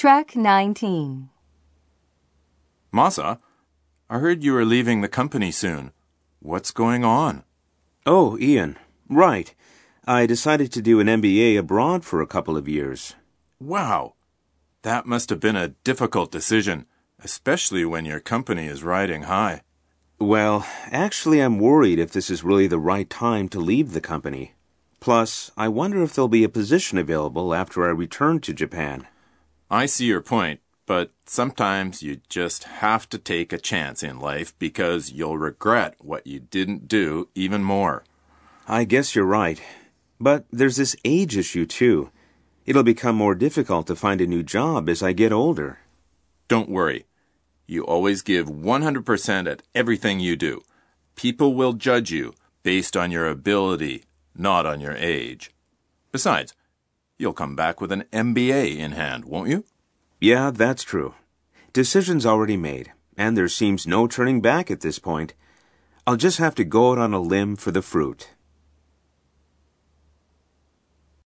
Track 19. Masa, I heard you are leaving the company soon. What's going on? Oh, Ian. Right. I decided to do an MBA abroad for a couple of years. Wow. That must have been a difficult decision, especially when your company is riding high. Well, actually, I'm worried if this is really the right time to leave the company. Plus, I wonder if there'll be a position available after I return to Japan. I see your point, but sometimes you just have to take a chance in life because you'll regret what you didn't do even more. I guess you're right. But there's this age issue, too. It'll become more difficult to find a new job as I get older. Don't worry. You always give 100% at everything you do. People will judge you based on your ability, not on your age. Besides, you'll come back with an MBA in hand, won't you? Yeah, that's true. Decision's already made, and there seems no turning back at this point. I'll just have to go out on a limb for the fruit.